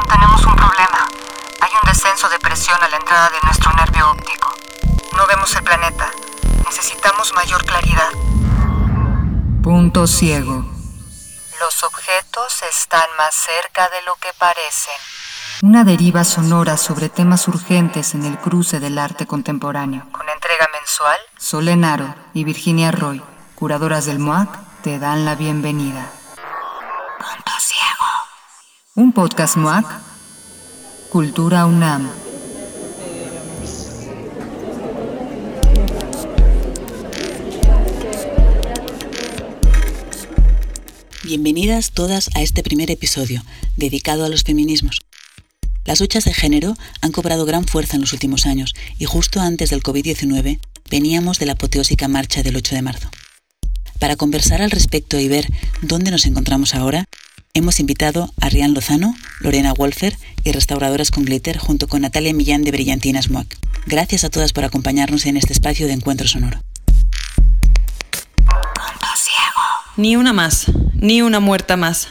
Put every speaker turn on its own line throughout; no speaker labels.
Tenemos un problema. Hay un descenso de presión a la entrada de nuestro nervio óptico. No vemos el planeta. Necesitamos mayor claridad.
Punto ciego.
Los objetos están más cerca de lo que parecen.
Una deriva sonora sobre temas urgentes en el cruce del arte contemporáneo.
Con entrega mensual,
Solenaro y Virginia Roy, curadoras del MOAC, te dan la bienvenida. Un podcast MOAC. Cultura UNAM.
Bienvenidas todas a este primer episodio, dedicado a los feminismos. Las luchas de género han cobrado gran fuerza en los últimos años y justo antes del COVID-19 veníamos de la apoteósica marcha del 8 de marzo. Para conversar al respecto y ver dónde nos encontramos ahora, hemos invitado a Rian Lozano, Lorena Wolfer y Restauradoras con Glitter junto con Natalia Millán de Brillantinas MOAC. Gracias a todas por acompañarnos en este espacio de encuentro sonoro.
Ni una más, ni una muerta más.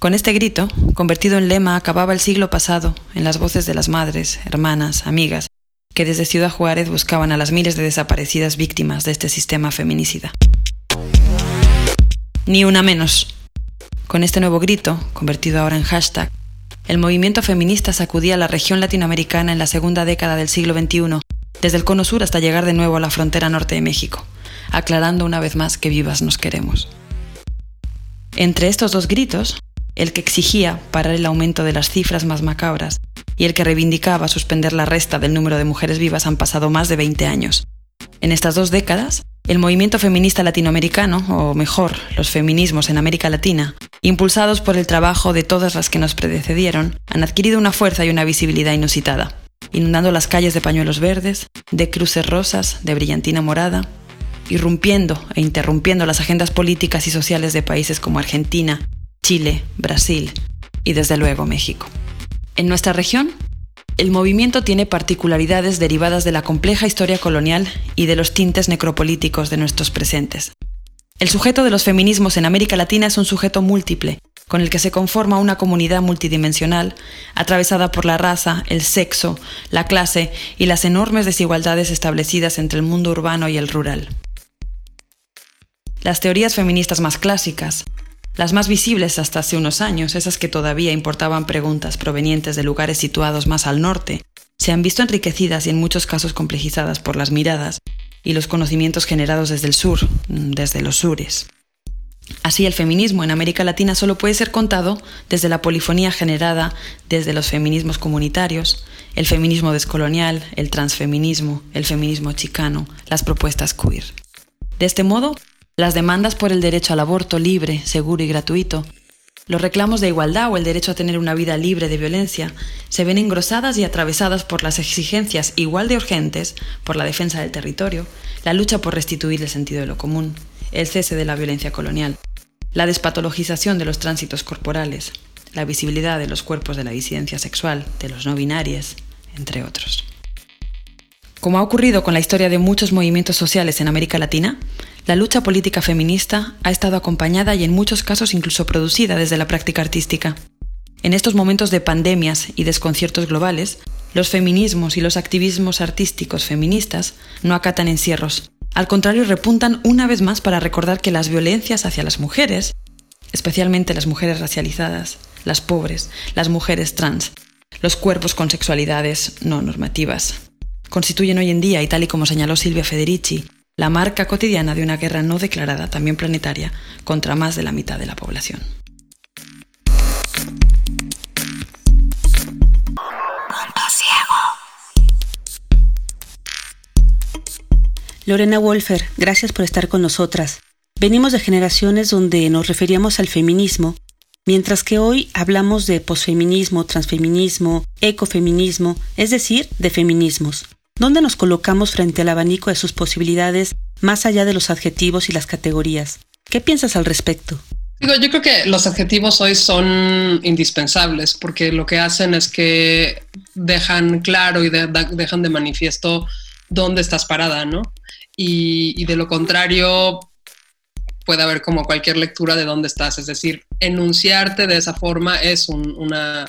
Con este grito, convertido en lema, acababa el siglo pasado en las voces de las madres, hermanas, amigas, que desde Ciudad Juárez buscaban a las miles de desaparecidas víctimas de este sistema feminicida. Ni una menos. Con este nuevo grito, convertido ahora en hashtag, el movimiento feminista sacudía la región latinoamericana en la segunda década del siglo XXI, desde el cono sur hasta llegar de nuevo a la frontera norte de México, aclarando una vez más que vivas nos queremos. Entre estos dos gritos, el que exigía parar el aumento de las cifras más macabras y el que reivindicaba suspender la resta del número de mujeres vivas han pasado más de 20 años. En estas dos décadas, el movimiento feminista latinoamericano, o mejor, los feminismos en América Latina, impulsados por el trabajo de todas las que nos predecedieron, han adquirido una fuerza y una visibilidad inusitada, inundando las calles de pañuelos verdes, de cruces rosas, de brillantina morada, irrumpiendo e interrumpiendo las agendas políticas y sociales de países como Argentina, Chile, Brasil y desde luego México. En nuestra región, el movimiento tiene particularidades derivadas de la compleja historia colonial y de los tintes necropolíticos de nuestros presentes. El sujeto de los feminismos en América Latina es un sujeto múltiple, con el que se conforma una comunidad multidimensional, atravesada por la raza, el sexo, la clase y las enormes desigualdades establecidas entre el mundo urbano y el rural. Las teorías feministas más clásicas, las más visibles hasta hace unos años, esas que todavía importaban preguntas provenientes de lugares situados más al norte, se han visto enriquecidas y en muchos casos complejizadas por las miradas y los conocimientos generados desde el sur, desde los sures. Así, el feminismo en América Latina solo puede ser contado desde la polifonía generada desde los feminismos comunitarios, el feminismo descolonial, el transfeminismo, el feminismo chicano, las propuestas queer. De este modo, las demandas por el derecho al aborto libre, seguro y gratuito, los reclamos de igualdad o el derecho a tener una vida libre de violencia se ven engrosadas y atravesadas por las exigencias igual de urgentes por la defensa del territorio, la lucha por restituir el sentido de lo común, el cese de la violencia colonial, la despatologización de los tránsitos corporales, la visibilidad de los cuerpos de la disidencia sexual, de los no binarios, entre otros. Como ha ocurrido con la historia de muchos movimientos sociales en América Latina, la lucha política feminista ha estado acompañada y en muchos casos incluso producida desde la práctica artística. En estos momentos de pandemias y desconciertos globales, los feminismos y los activismos artísticos feministas no acatan encierros. Al contrario, repuntan una vez más para recordar que las violencias hacia las mujeres, especialmente las mujeres racializadas, las pobres, las mujeres trans, los cuerpos con sexualidades no normativas, constituyen hoy en día, y tal y como señaló Silvia Federici, la marca cotidiana de una guerra no declarada, también planetaria, contra más de la mitad de la población.
Punto ciego.
Lorena Wolfer, gracias por estar con nosotras. Venimos de generaciones donde nos referíamos al feminismo, mientras que hoy hablamos de posfeminismo, transfeminismo, ecofeminismo, es decir, de feminismos. ¿Dónde nos colocamos frente al abanico de sus posibilidades más allá de los adjetivos y las categorías? ¿Qué piensas al respecto?
Digo, yo creo que los adjetivos hoy son indispensables porque lo que hacen es que dejan claro y dejan de manifiesto dónde estás parada, ¿no? Y de lo contrario, puede haber como cualquier lectura de dónde estás. Es decir, enunciarte de esa forma es una,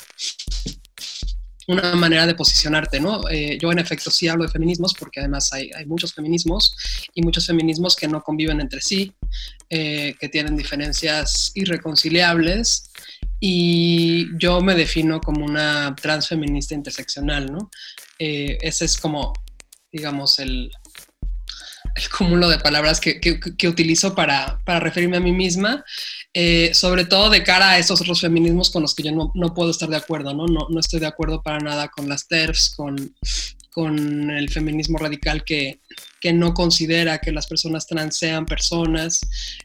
una manera de posicionarte, ¿no? Eh, yo en efecto sí hablo de feminismos porque además hay, muchos feminismos y muchos feminismos que no conviven entre sí, eh, que tienen diferencias irreconciliables y yo me defino como una transfeminista interseccional, ¿no? Eh, ese es como, digamos, el, el cúmulo de palabras que, que, utilizo para, para, referirme a mí misma, eh, sobre todo de cara a esos otros feminismos con los que yo no, no puedo estar de acuerdo, ¿no? ¿no? No, estoy de acuerdo para nada con las TERFs, con, con el feminismo radical que, que, no considera que las personas trans sean personas,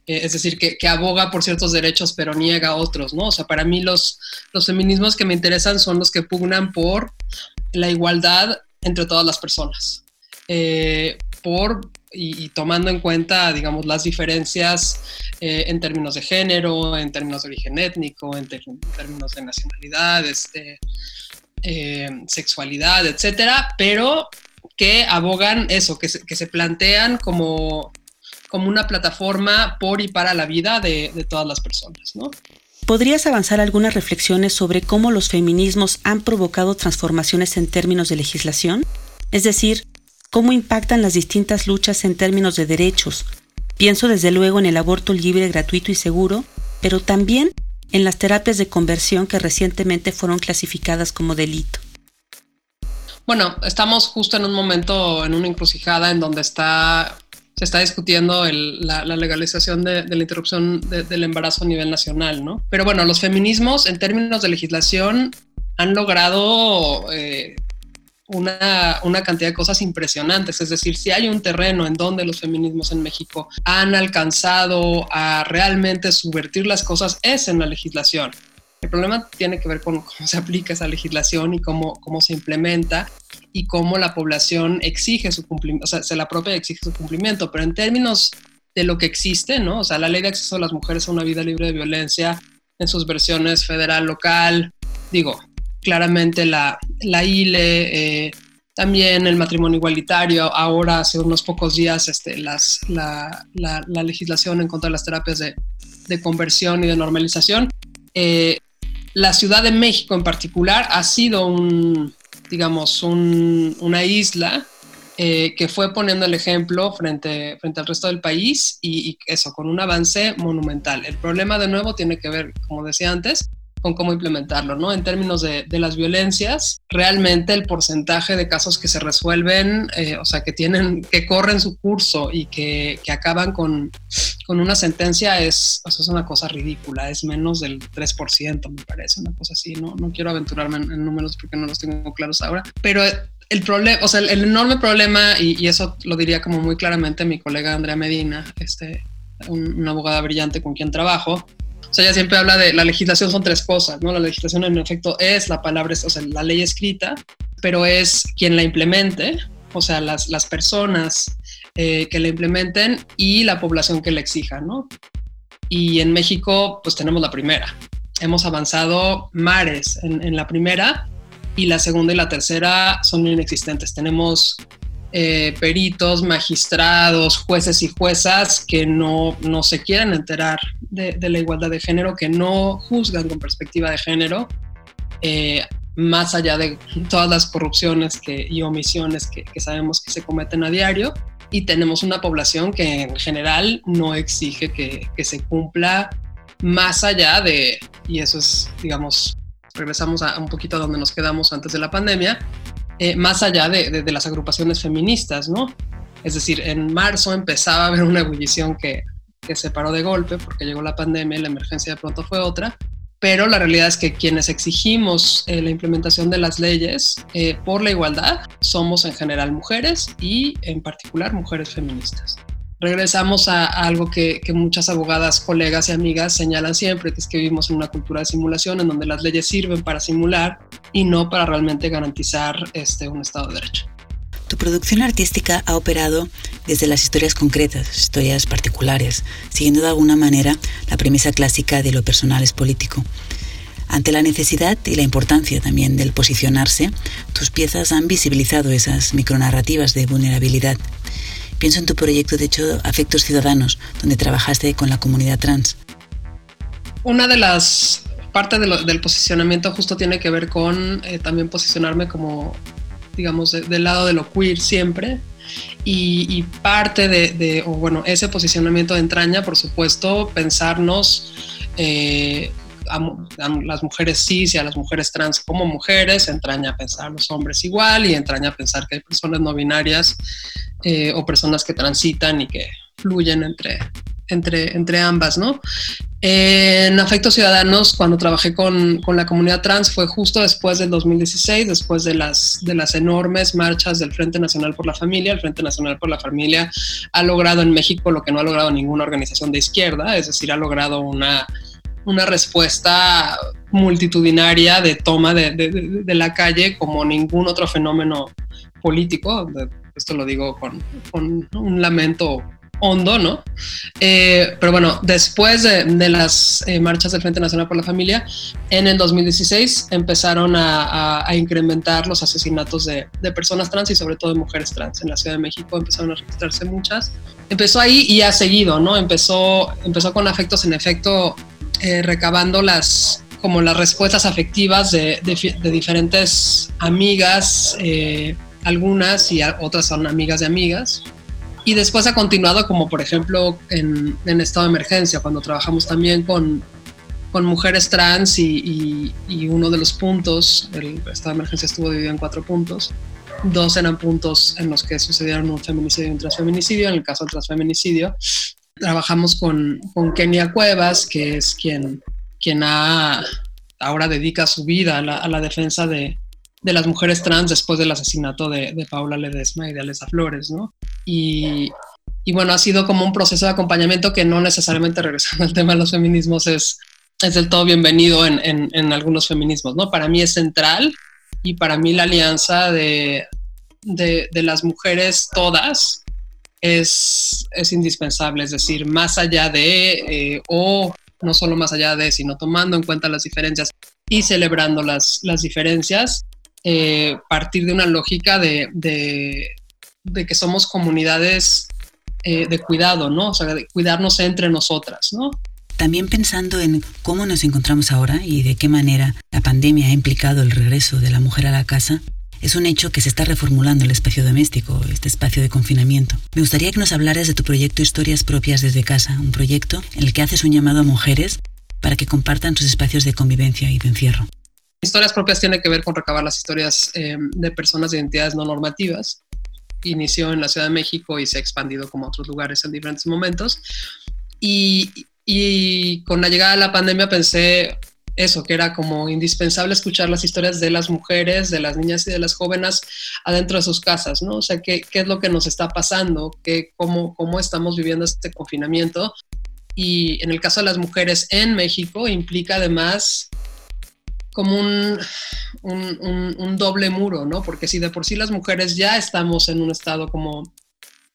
eh, es decir, que, que, aboga por ciertos derechos pero niega otros, ¿no? O sea, para mí los, los feminismos que me interesan son los que pugnan por la igualdad entre todas las personas. Eh, por y, tomando en cuenta, digamos, las diferencias eh, en términos de género, en términos de origen étnico, en, términos de nacionalidad, este, eh, sexualidad, etcétera, pero que abogan eso, que se, que se plantean como, como una plataforma por y para la vida de, de todas las personas, ¿no?
¿Podrías avanzar algunas reflexiones sobre cómo los feminismos han provocado transformaciones en términos de legislación? Es decir, cómo impactan las distintas luchas en términos de derechos. Pienso desde luego en el aborto libre, gratuito y seguro, pero también en las terapias de conversión que recientemente fueron clasificadas como delito.
Bueno, estamos justo en un momento, en una encrucijada en donde está, se está discutiendo la, legalización de, la interrupción del embarazo a nivel nacional, ¿no? Pero bueno, los feminismos en términos de legislación han logrado eh, una, una, cantidad de cosas impresionantes. Es decir, si hay un terreno en donde los feminismos en México han alcanzado a realmente subvertir las cosas, es en la legislación. El problema tiene que ver con cómo se aplica esa legislación y cómo, cómo se implementa y cómo la población exige su cumplimiento, o sea, se la propia exige su cumplimiento, pero en términos de lo que existe, ¿no? O sea, la ley de acceso a las mujeres a una vida libre de violencia en sus versiones federal, local, digo, claramente la, la ILE, eh, también el matrimonio igualitario, ahora hace unos pocos días este, las, la, la, legislación en contra de las terapias de, de conversión y de normalización. Eh, la Ciudad de México en particular ha sido un, digamos, un, una isla eh, que fue poniendo el ejemplo frente, frente al resto del país y, y, eso, con un avance monumental. El problema de nuevo tiene que ver, como decía antes, con cómo implementarlo, ¿no? En términos de, de las violencias, realmente el porcentaje de casos que se resuelven, eh, o sea, que tienen, que corren su curso y que, que acaban con, con, una sentencia es, o sea, es una cosa ridícula, es menos del 3%, me parece, una cosa así, ¿no? No quiero aventurarme en, números porque no los tengo claros ahora, pero el problema, o sea, el, enorme problema, y, y, eso lo diría como muy claramente mi colega Andrea Medina, este, una abogada brillante con quien trabajo, o sea, ella siempre habla de la legislación son tres cosas, ¿no? La legislación en efecto es la palabra, o sea, la ley escrita, pero es quien la implemente, o sea, las, las personas eh, que la implementen y la población que la exija, ¿no? Y en México, pues tenemos la primera. Hemos avanzado mares en, en la primera y la segunda y la tercera son inexistentes. Tenemos eh, peritos, magistrados, jueces y juezas que no, no se quieren enterar de, la igualdad de género, que no juzgan con perspectiva de género, eh, más allá de todas las corrupciones que, y omisiones que, sabemos que se cometen a diario. Y tenemos una población que en general no exige que, se cumpla más allá de, y eso es, digamos, regresamos a un poquito a donde nos quedamos antes de la pandemia, eh, más allá de, las agrupaciones feministas, ¿no? Es decir, en marzo empezaba a haber una ebullición que, se paró de golpe porque llegó la pandemia y la emergencia de pronto fue otra, pero la realidad es que quienes exigimos eh, la implementación de las leyes eh, por la igualdad somos en general mujeres y en particular mujeres feministas regresamos a, algo que, muchas abogadas, colegas y amigas señalan siempre, que es que vivimos en una cultura de simulación en donde las leyes sirven para simular y no para realmente garantizar este, un Estado de Derecho.
Tu producción artística ha operado desde las historias concretas, historias particulares, siguiendo de alguna manera la premisa clásica de lo personal es político. Ante la necesidad y la importancia también del posicionarse, tus piezas han visibilizado esas micronarrativas de vulnerabilidad Pienso en tu proyecto, de hecho, Afectos Ciudadanos, donde trabajaste con la comunidad trans.
Una de las partes del posicionamiento justo tiene que ver con eh, también posicionarme como, digamos, del lado de lo queer siempre. Y, parte de, o bueno, ese posicionamiento entraña, por supuesto, pensarnos eh, a, las mujeres cis y a las mujeres trans como mujeres, entraña pensar a los hombres igual y entraña pensar que hay personas no binarias eh, o personas que transitan y que fluyen entre, entre, entre ambas, ¿no? En Afectos Ciudadanos, cuando trabajé con, con, la comunidad trans, fue justo después del 2016, después de las, de las enormes marchas del Frente Nacional por la Familia. El Frente Nacional por la Familia ha logrado en México lo que no ha logrado ninguna organización de izquierda, es decir, ha logrado una, una respuesta multitudinaria de toma de, de, de la calle como ningún otro fenómeno político. Esto lo digo con, con un lamento hondo, ¿no? Eh, pero bueno, después de, las eh, marchas del Frente Nacional por la Familia, en el 2016 empezaron a, incrementar los asesinatos de, personas trans y sobre todo de mujeres trans. En la Ciudad de México empezaron a registrarse muchas. Empezó ahí y ha seguido, ¿no? Empezó, empezó con afectos en efecto, eh, recabando las como las respuestas afectivas de, diferentes amigas, algunas y otras son amigas de amigas, y después ha continuado como por ejemplo en, en estado de emergencia, cuando trabajamos también con, con mujeres trans y, y, uno de los puntos, el estado de emergencia estuvo dividido en cuatro puntos. Dos eran puntos en los que sucedieron un feminicidio y un transfeminicidio. En el caso del transfeminicidio, trabajamos con, con Kenia Cuevas, que es quien, quien ha, ahora dedica su vida a la, a la defensa de, de las mujeres trans después del asesinato de, Paula Ledesma y de Alesa Flores, ¿no? Y, bueno, ha sido como un proceso de acompañamiento que no necesariamente regresando al tema de los feminismos es, es del todo bienvenido en, algunos feminismos, ¿no? Para mí es central y para mí la alianza de, las mujeres todas es, es, indispensable, es decir, más allá de, eh, o no solo más allá de, sino tomando en cuenta las diferencias y celebrando las, las diferencias, eh, partir de una lógica de, que somos comunidades eh, de cuidado, ¿no? O sea, de cuidarnos entre nosotras, ¿no?
También pensando en cómo nos encontramos ahora y de qué manera la pandemia ha implicado el regreso de la mujer a la casa, es un hecho que se está reformulando el espacio doméstico, este espacio de confinamiento. Me gustaría que nos hablaras de tu proyecto Historias Propias desde Casa, un proyecto en el que haces un llamado a mujeres para que compartan sus espacios de convivencia y de encierro.
Historias propias tiene que ver con recabar las historias eh, de personas de identidades no normativas. Inició en la Ciudad de México y se ha expandido como a otros lugares en diferentes momentos. Y, y con la llegada de la pandemia pensé eso, que era como indispensable escuchar las historias de las mujeres, de las niñas y de las jóvenes adentro de sus casas, ¿no? O sea, qué, qué es lo que nos está pasando, ¿Qué, cómo, cómo estamos viviendo este confinamiento. Y en el caso de las mujeres en México implica además como un, un, doble muro, ¿no? Porque si de por sí las mujeres ya estamos en un estado como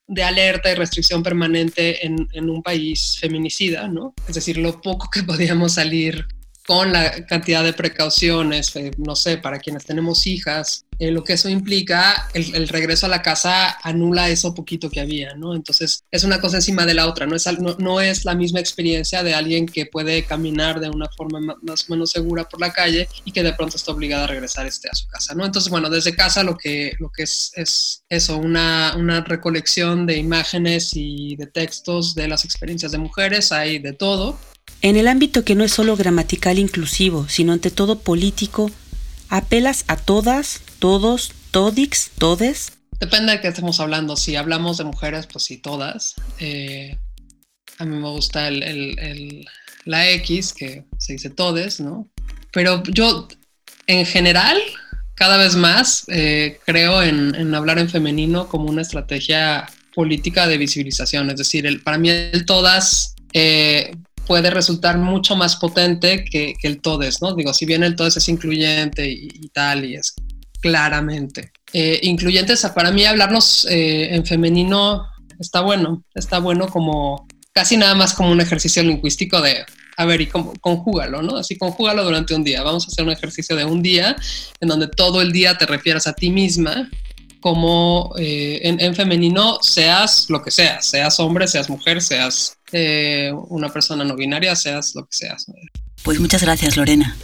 de alerta y restricción permanente en, en un país feminicida, ¿no? Es decir, lo poco que podíamos salir con la cantidad de precauciones, eh, no sé, para quienes tenemos hijas, eh, lo que eso implica, el, regreso a la casa anula eso poquito que había, ¿no? Entonces es una cosa encima de la otra, no es, no, es la misma experiencia de alguien que puede caminar de una forma más o menos segura por la calle y que de pronto está obligada a regresar este, a su casa, ¿no? Entonces, bueno, desde casa lo que, lo que es, es eso, una, una recolección de imágenes y de textos de las experiencias de mujeres, hay de todo,
en el ámbito que no es solo gramatical inclusivo, sino ante todo político, ¿apelas a todas, todos, todix, todes?
Depende de qué estemos hablando. Si hablamos de mujeres, pues sí, todas. Eh, a mí me gusta el, la X, que se dice todes, ¿no? Pero yo, en general, cada vez más eh, creo en, hablar en femenino como una estrategia política de visibilización. Es decir, el, para mí el todas eh, puede resultar mucho más potente que, el todes, ¿no? Digo, si bien el todes es incluyente y, tal, y es claramente eh, incluyentes, para mí hablarnos eh, en femenino está bueno, está bueno como casi nada más como un ejercicio lingüístico de, a ver, y conjúgalo, ¿no? Así conjúgalo durante un día. Vamos a hacer un ejercicio de un día en donde todo el día te refieras a ti misma como eh, en, femenino seas lo que seas, seas hombre, seas mujer, seas eh, una persona no binaria, seas lo que seas.
Pues muchas gracias Lorena.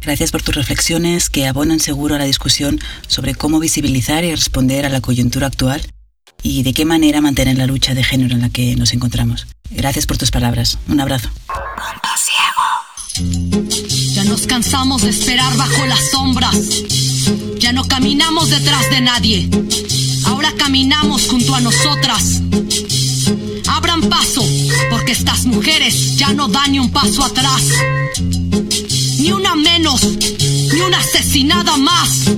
Gracias por tus reflexiones que abonan seguro a la discusión sobre cómo visibilizar y responder a la coyuntura actual y de qué manera mantener la lucha de género en la que nos encontramos. Gracias por tus palabras. Un abrazo.
Ya nos cansamos de esperar bajo las sombras. Ya no caminamos detrás de nadie. Ahora caminamos junto a nosotras. Abran paso, porque estas mujeres ya no dan ni un paso atrás. Ni una menos, ni una asesinada más.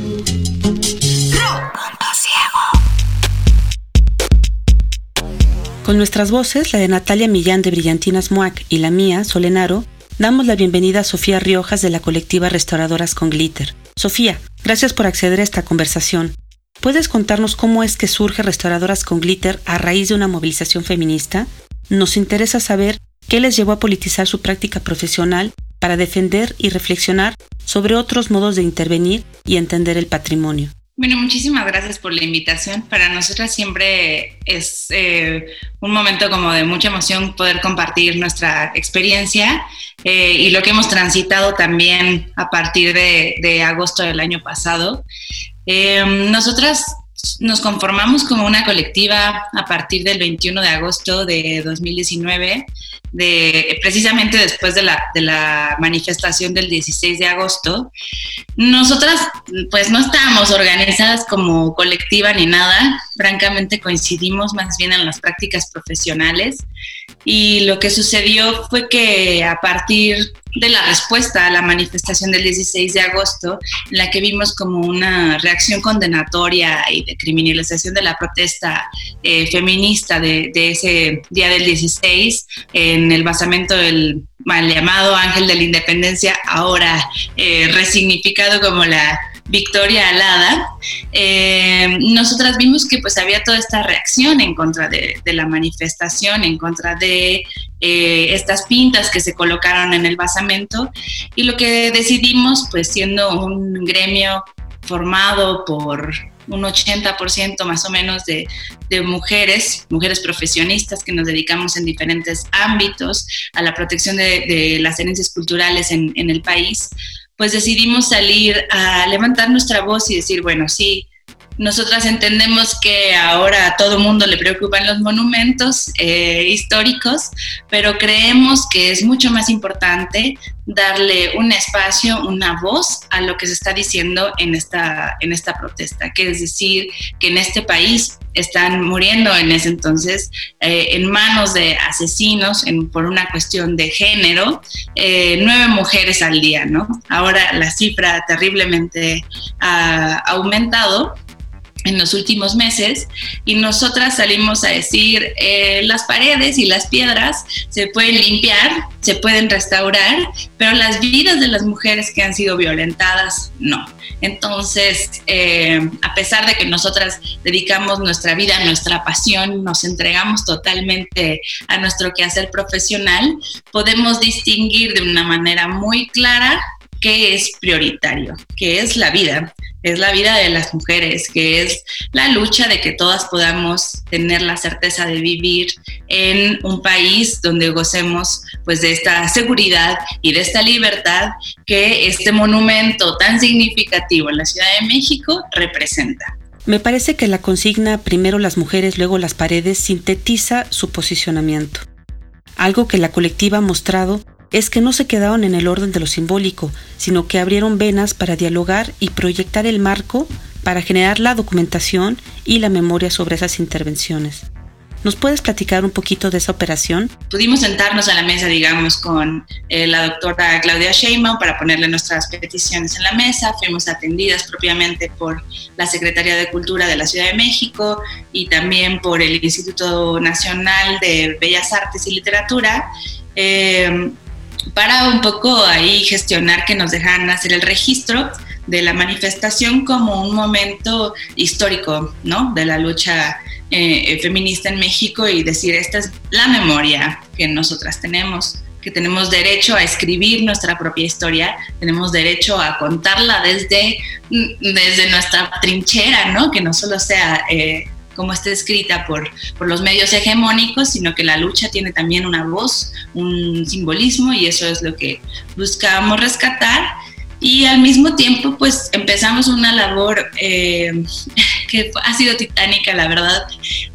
Con nuestras voces, la de Natalia Millán de Brillantinas Muac y la mía, Solenaro, damos la bienvenida a Sofía Riojas de la colectiva Restauradoras con Glitter. Sofía, gracias por acceder a esta conversación. ¿Puedes contarnos cómo es que surge Restauradoras con Glitter a raíz de una movilización feminista? Nos interesa saber qué les llevó a politizar su práctica profesional para defender y reflexionar sobre otros modos de intervenir y entender el patrimonio.
Bueno, muchísimas gracias por la invitación. Para nosotras siempre es eh, un momento como de mucha emoción poder compartir nuestra experiencia eh, y lo que hemos transitado también a partir de, agosto del año pasado. Eh, nosotras nos conformamos como una colectiva a partir del 21 de agosto de 2019 de, precisamente después de la, de la manifestación del 16 de agosto, nosotras pues no estábamos organizadas como colectiva ni nada, francamente coincidimos más bien en las prácticas profesionales y lo que sucedió fue que a partir de la respuesta a la manifestación del 16 de agosto, en la que vimos como una reacción condenatoria y de criminalización de la protesta eh, feminista de, ese día del 16, en el basamento del mal llamado Ángel de la Independencia, ahora eh, resignificado como la Victoria Alada, eh, nosotras vimos que pues había toda esta reacción en contra de, la manifestación, en contra de eh, estas pintas que se colocaron en el basamento. Y lo que decidimos pues siendo un gremio formado por un 80% más o menos de, mujeres, mujeres profesionistas que nos dedicamos en diferentes ámbitos a la protección de, las herencias culturales en, en el país, pues decidimos salir a levantar nuestra voz y decir, bueno, sí, nosotras entendemos que ahora a todo mundo le preocupan los monumentos eh, históricos, pero creemos que es mucho más importante darle un espacio, una voz a lo que se está diciendo en esta, en esta protesta, que es decir, que en este país están muriendo en ese entonces eh, en manos de asesinos por una cuestión de género, eh, nueve mujeres al día, ¿no? Ahora la cifra terriblemente ha aumentado en los últimos meses y nosotras salimos a decir eh, las paredes y las piedras se pueden limpiar, se pueden restaurar, pero las vidas de las mujeres que han sido violentadas no. Entonces, eh, a pesar de que nosotras dedicamos nuestra vida, nuestra pasión, nos entregamos totalmente a nuestro quehacer profesional, podemos distinguir de una manera muy clara qué es prioritario, qué es la vida, es la vida de las mujeres, que es la lucha de que todas podamos tener la certeza de vivir en un país donde gocemos pues de esta seguridad y de esta libertad que este monumento tan significativo en la Ciudad de México representa.
Me parece que la consigna primero las mujeres, luego las paredes sintetiza su posicionamiento. Algo que la colectiva ha mostrado es que no se quedaron en el orden de lo simbólico, sino que abrieron venas para dialogar y proyectar el marco para generar la documentación y la memoria sobre esas intervenciones. ¿Nos puedes platicar un poquito de esa operación?
Pudimos sentarnos a la mesa, digamos, con eh, la doctora Claudia Sheinbaum para ponerle nuestras peticiones en la mesa. Fuimos atendidas propiamente por la Secretaría de Cultura de la Ciudad de México y también por el Instituto Nacional de Bellas Artes y Literatura. Eh, para un poco ahí gestionar que nos dejan hacer el registro de la manifestación como un momento histórico, ¿no? De la lucha eh, feminista en México y decir, esta es la memoria que nosotras tenemos que tenemos derecho a escribir nuestra propia historia, tenemos derecho a contarla desde, desde nuestra trinchera, ¿no? Que no solo sea eh, como está escrita por, por los medios hegemónicos, sino que la lucha tiene también una voz, un simbolismo y eso es lo que buscamos rescatar. Y al mismo tiempo, pues empezamos una labor eh, que ha sido titánica, la verdad,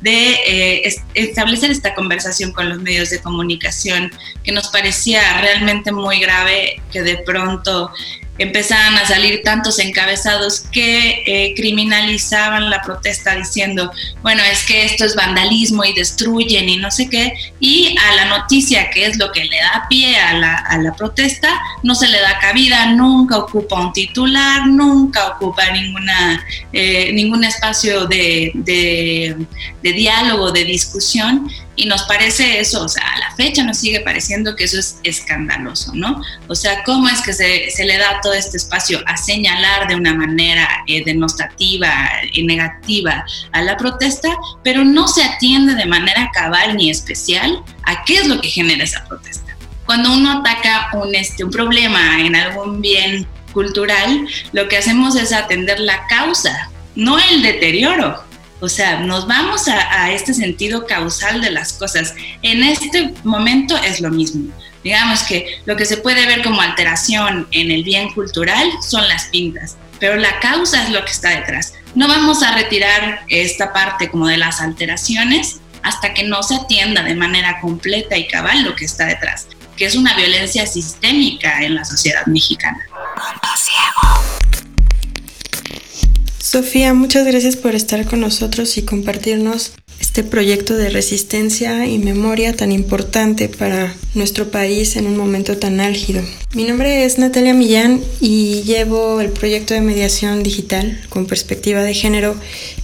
de eh, establecer esta conversación con los medios de comunicación, que nos parecía realmente muy grave que de pronto empezaban a salir tantos encabezados que eh, criminalizaban la protesta diciendo, bueno, es que esto es vandalismo y destruyen y no sé qué, y a la noticia, que es lo que le da pie a la, a la protesta, no se le da cabida, nunca ocupa un titular, nunca ocupa ninguna, eh, ningún espacio de, de, de diálogo, de discusión, y nos parece eso, o sea, a la fecha nos sigue pareciendo que eso es escandaloso, ¿no? O sea, ¿cómo es que se, se le da todo este espacio a señalar de una manera eh, denostativa y negativa a la protesta, pero no se atiende de manera cabal ni especial a qué es lo que genera esa protesta? Cuando uno ataca un, este, un problema en algún bien cultural, lo que hacemos es atender la causa, no el deterioro. O sea, nos vamos a, este sentido causal de las cosas. En este momento es lo mismo. Digamos que lo que se puede ver como alteración en el bien cultural son las pintas, pero la causa es lo que está detrás. No vamos a retirar esta parte como de las alteraciones hasta que no se atienda de manera completa y cabal lo que está detrás, que es una violencia sistémica en la sociedad mexicana.
Sofía, muchas gracias por estar con nosotros y compartirnos este proyecto de resistencia y memoria tan importante para nuestro país en un momento tan álgido. Mi nombre es Natalia Millán y llevo el proyecto de mediación digital con perspectiva de género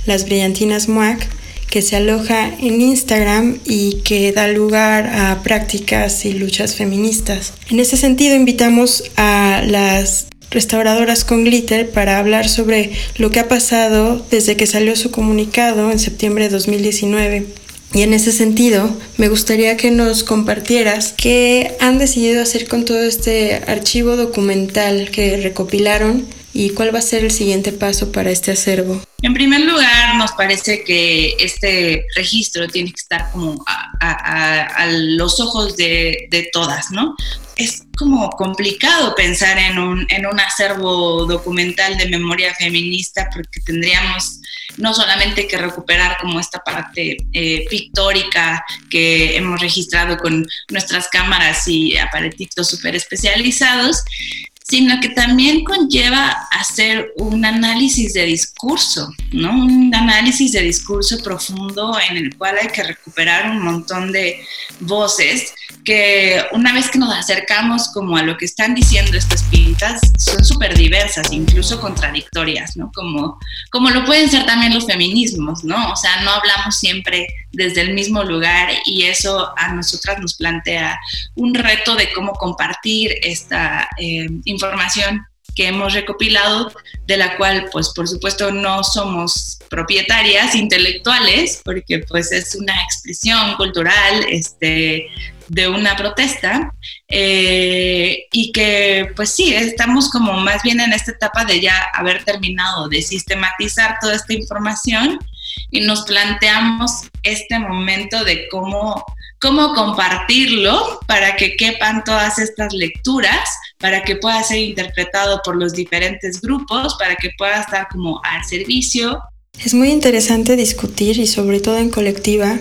Las Brillantinas MUAC que se aloja en Instagram y que da lugar a prácticas y luchas feministas. En ese sentido, invitamos a las restauradoras con glitter para hablar sobre lo que ha pasado desde que salió su comunicado en septiembre de 2019. Y en ese sentido, me gustaría que nos compartieras qué han decidido hacer con todo este archivo documental que recopilaron y cuál va a ser el siguiente paso para este acervo.
En primer lugar, nos parece que este registro tiene que estar como a, los ojos de, todas, ¿no? Es como complicado pensar en un, en un acervo documental de memoria feminista porque tendríamos no solamente que recuperar como esta parte eh, pictórica que hemos registrado con nuestras cámaras y aparatitos súper especializados, sino que también conlleva hacer un análisis de discurso, ¿no? Un análisis de discurso profundo en el cual hay que recuperar un montón de voces que una vez que nos acercamos como a lo que están diciendo estas pintas, son súper diversas, incluso contradictorias, ¿no? Como, como lo pueden ser también los feminismos, ¿no? O sea, no hablamos siempre desde el mismo lugar y eso a nosotras nos plantea un reto de cómo compartir esta eh, información que hemos recopilado, de la cual, pues, por supuesto, no somos propietarias intelectuales, porque, pues, es una expresión cultural, este, de una protesta eh, y que pues sí, estamos como más bien en esta etapa de ya haber terminado de sistematizar toda esta información y nos planteamos este momento de cómo, cómo compartirlo para que quepan todas estas lecturas, para que pueda ser interpretado por los diferentes grupos, para que pueda estar como al servicio.
Es muy interesante discutir y sobre todo en colectiva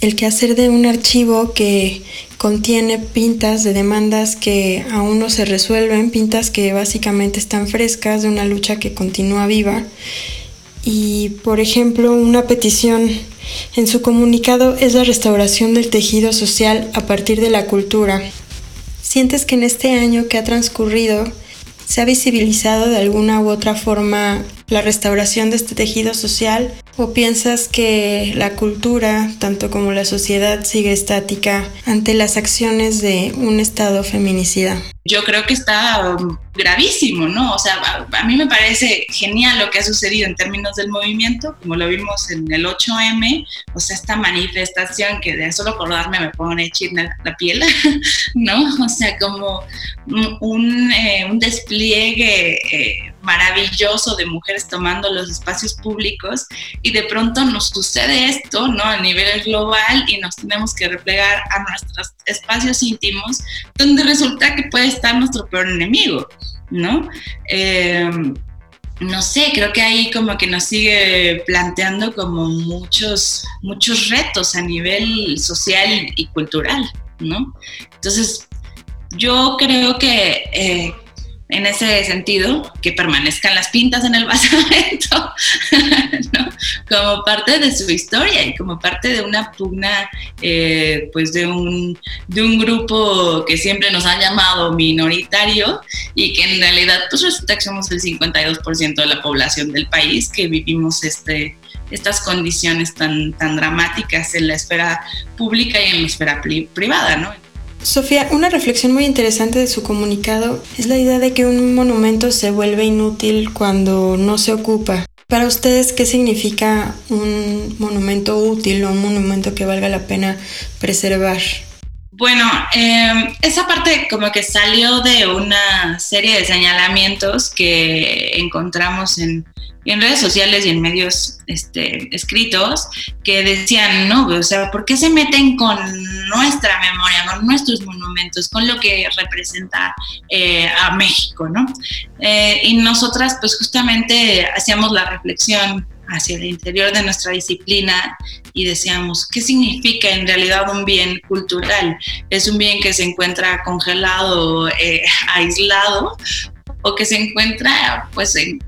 el que hacer de un archivo que contiene pintas de demandas que aún no se resuelven, pintas que básicamente están frescas de una lucha que continúa viva. Y, por ejemplo, una petición en su comunicado es la restauración del tejido social a partir de la cultura. ¿Sientes que en este año que ha transcurrido se ha visibilizado de alguna u otra forma la restauración de este tejido social ¿O piensas que la cultura, tanto como la sociedad, sigue estática ante las acciones de un Estado feminicida?
Yo creo que está um, gravísimo, ¿no? O sea, a, mí me parece genial lo que ha sucedido en términos del movimiento, como lo vimos en el 8M, o sea, esta manifestación que de solo acordarme me pone china la piel, ¿no? O sea, como un, eh, un despliegue eh, maravilloso de mujeres tomando los espacios públicos y de pronto nos sucede esto, ¿no? A nivel global y nos tenemos que replegar a nuestros espacios íntimos donde resulta que puede estar nuestro peor enemigo, ¿no? Em, no sé, creo que ahí como que nos sigue planteando como muchos, muchos retos a nivel social y cultural, ¿no? Entonces, yo creo que eh, en ese sentido, que permanezcan las pintas en el basamento, como parte de su historia y como parte de una pugna, eh, pues de un, de un grupo que siempre nos han llamado minoritario y que en realidad pues resulta que somos el 52% de la población del país que vivimos este, estas condiciones tan, tan dramáticas en la esfera pública y en la esfera privada, ¿no?
Sofía, una reflexión muy interesante de su comunicado es la idea de que un monumento se vuelve inútil cuando no se ocupa. Para ustedes, ¿qué significa un monumento útil o un monumento que valga la pena preservar?
Bueno, em, esa parte como que salió de una serie de señalamientos que encontramos en, redes sociales y en medios este, escritos que decían, no, o sea, ¿por qué se meten con nuestra memoria, con nuestros monumentos, con lo que representa eh, a México, ¿no? Eh, y nosotras, pues justamente hacíamos la reflexión hacia el interior de nuestra disciplina y decíamos, ¿qué significa en realidad un bien cultural? ¿Es un bien que se encuentra congelado, eh, aislado, o que se encuentra pues en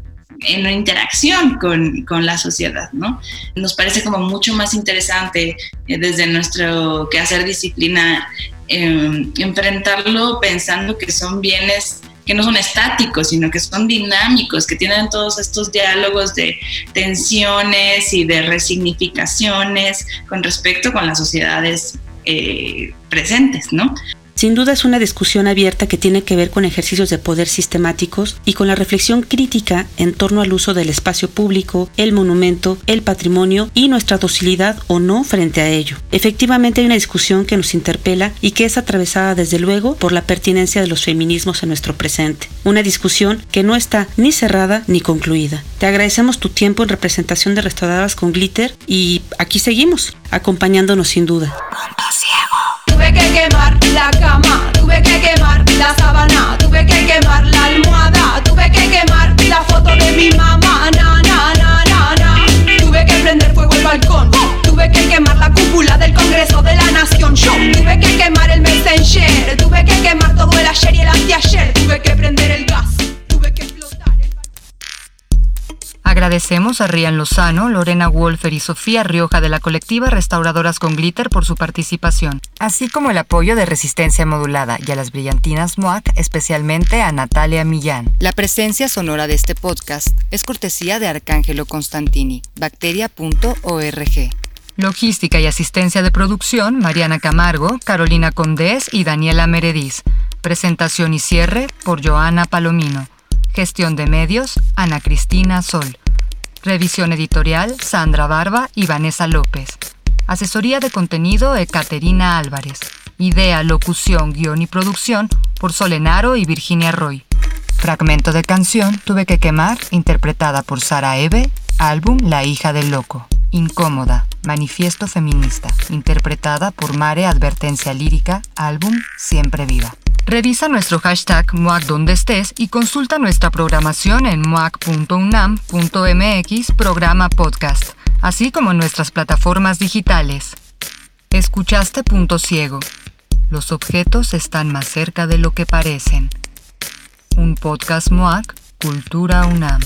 en una interacción con, con, la sociedad, ¿no? Nos parece como mucho más interesante eh, desde nuestro quehacer disciplina eh, enfrentarlo pensando que son bienes que no son estáticos, sino que son dinámicos, que tienen todos estos diálogos de tensiones y de resignificaciones con respecto con las sociedades eh, presentes, ¿no?
Sin duda es una discusión abierta que tiene que ver con ejercicios de poder sistemáticos y con la reflexión crítica en torno al uso del espacio público, el monumento, el patrimonio y nuestra docilidad o no frente a ello. Efectivamente hay una discusión que nos interpela y que es atravesada desde luego por la pertinencia de los feminismos en nuestro presente. Una discusión que no está ni cerrada ni concluida. Te agradecemos tu tiempo en representación de Restauradas con Glitter y aquí seguimos, acompañándonos sin duda.
Tuve que quemar la cama, tuve que quemar la sábana, tuve que quemar la almohada, tuve que quemar la foto de mi mamá, na na na na na. Tuve que prender fuego el balcón, tuve que quemar la cúpula del Congreso de la Nación, yo tuve que quemar el Messenger, tuve que quemar todo el ayer y el anteayer, tuve que prender el gas.
Agradecemos a Rian Lozano, Lorena Wolfer y Sofía Rioja de la colectiva Restauradoras con Glitter por su participación, así como el apoyo de Resistencia Modulada y a las brillantinas MOAC, especialmente a Natalia Millán. La presencia sonora de este podcast es cortesía de Arcángelo Constantini, bacteria.org. Logística y asistencia de producción, Mariana Camargo, Carolina Condés y Daniela Merediz. Presentación y cierre por Joana Palomino. Gestión de medios, Ana Cristina Sol. Revisión editorial, Sandra Barba y Vanessa López. Asesoría de contenido, Ekaterina Álvarez. Idea, locución, guion y producción por Solenaro y Virginia Roy. Fragmento de canción Tuve que quemar, interpretada por Sara Eve, álbum La hija del loco. Incómoda, manifiesto feminista, interpretada por Mare Advertencia Lírica, álbum Siempre Viva. Revisa nuestro hashtag MOAC estés y consulta nuestra programación en moac.unam.mx programa podcast, así como en nuestras plataformas digitales. Escuchaste Punto Ciego. Los objetos están más cerca de lo que parecen. Un podcast MOAC, Cultura UNAM.